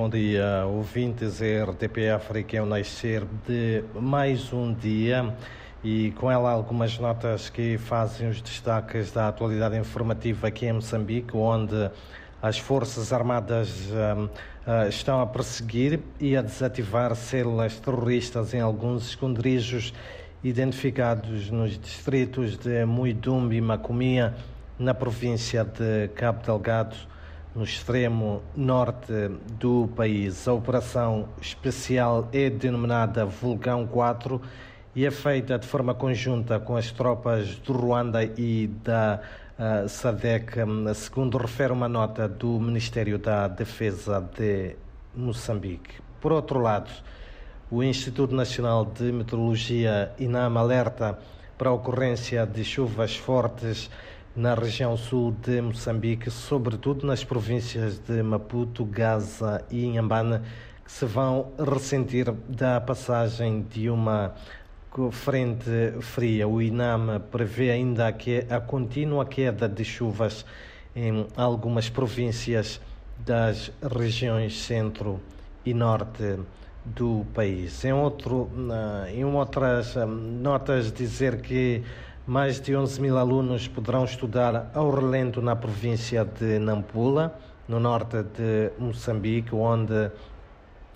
Bom dia, ouvintes RTP África é o nascer de mais um dia e com ela algumas notas que fazem os destaques da atualidade informativa aqui em Moçambique, onde as Forças Armadas uh, uh, estão a perseguir e a desativar células terroristas em alguns esconderijos identificados nos distritos de Muidumbe e Macomia, na província de Cabo Delgado no extremo norte do país. A operação especial é denominada Vulcão 4 e é feita de forma conjunta com as tropas do Ruanda e da uh, SADEC, segundo refere uma nota do Ministério da Defesa de Moçambique. Por outro lado, o Instituto Nacional de Meteorologia, INAM, alerta para a ocorrência de chuvas fortes na região sul de Moçambique, sobretudo nas províncias de Maputo, Gaza e Inhambane, que se vão ressentir da passagem de uma frente fria. O INAM prevê ainda a contínua queda de chuvas em algumas províncias das regiões centro e norte do país. Em, outro, em outras hum, notas, dizer que mais de 11 mil alunos poderão estudar ao relento na província de Nampula, no norte de Moçambique, onde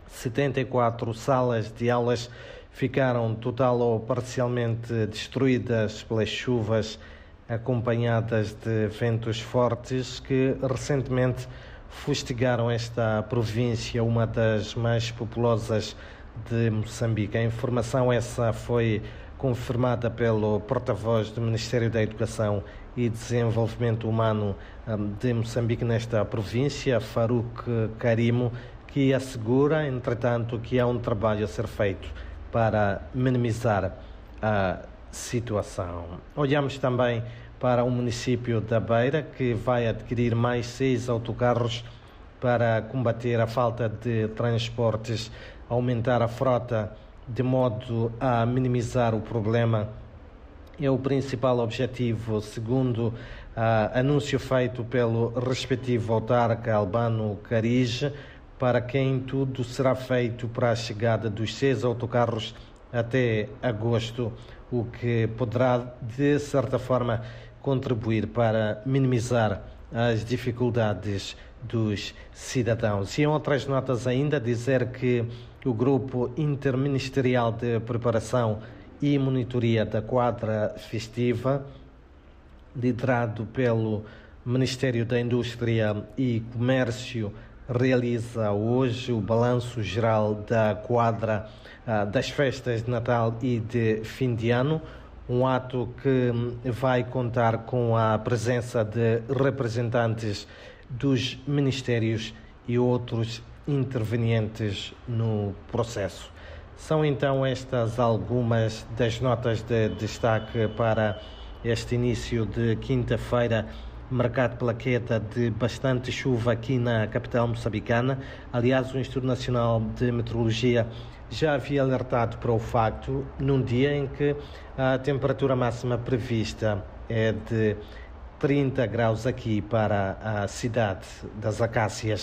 74 salas de aulas ficaram total ou parcialmente destruídas pelas chuvas acompanhadas de ventos fortes que recentemente fustigaram esta província, uma das mais populosas de Moçambique. A informação essa foi confirmada pelo porta-voz do Ministério da Educação e Desenvolvimento Humano hum, de Moçambique nesta província, Farouk Karimo, que assegura, entretanto, que há um trabalho a ser feito para minimizar a situação. Olhamos também para o município da Beira, que vai adquirir mais seis autocarros para combater a falta de transportes, aumentar a frota de modo a minimizar o problema. É o principal objetivo, segundo uh, anúncio feito pelo respectivo autarca Albano Carige, para quem tudo será feito para a chegada dos seis autocarros até agosto, o que poderá, de certa forma, contribuir para minimizar as dificuldades dos cidadãos. E em outras notas ainda dizer que o Grupo Interministerial de Preparação e Monitoria da Quadra Festiva, liderado pelo Ministério da Indústria e Comércio, realiza hoje o balanço geral da quadra ah, das festas de Natal e de fim de ano, um ato que vai contar com a presença de representantes dos ministérios e outros intervenientes no processo. São então estas algumas das notas de destaque para este início de quinta-feira, marcado pela queda de bastante chuva aqui na capital moçambicana. Aliás, o Instituto Nacional de Meteorologia já havia alertado para o facto num dia em que a temperatura máxima prevista é de 30 graus aqui para a cidade das Acácias.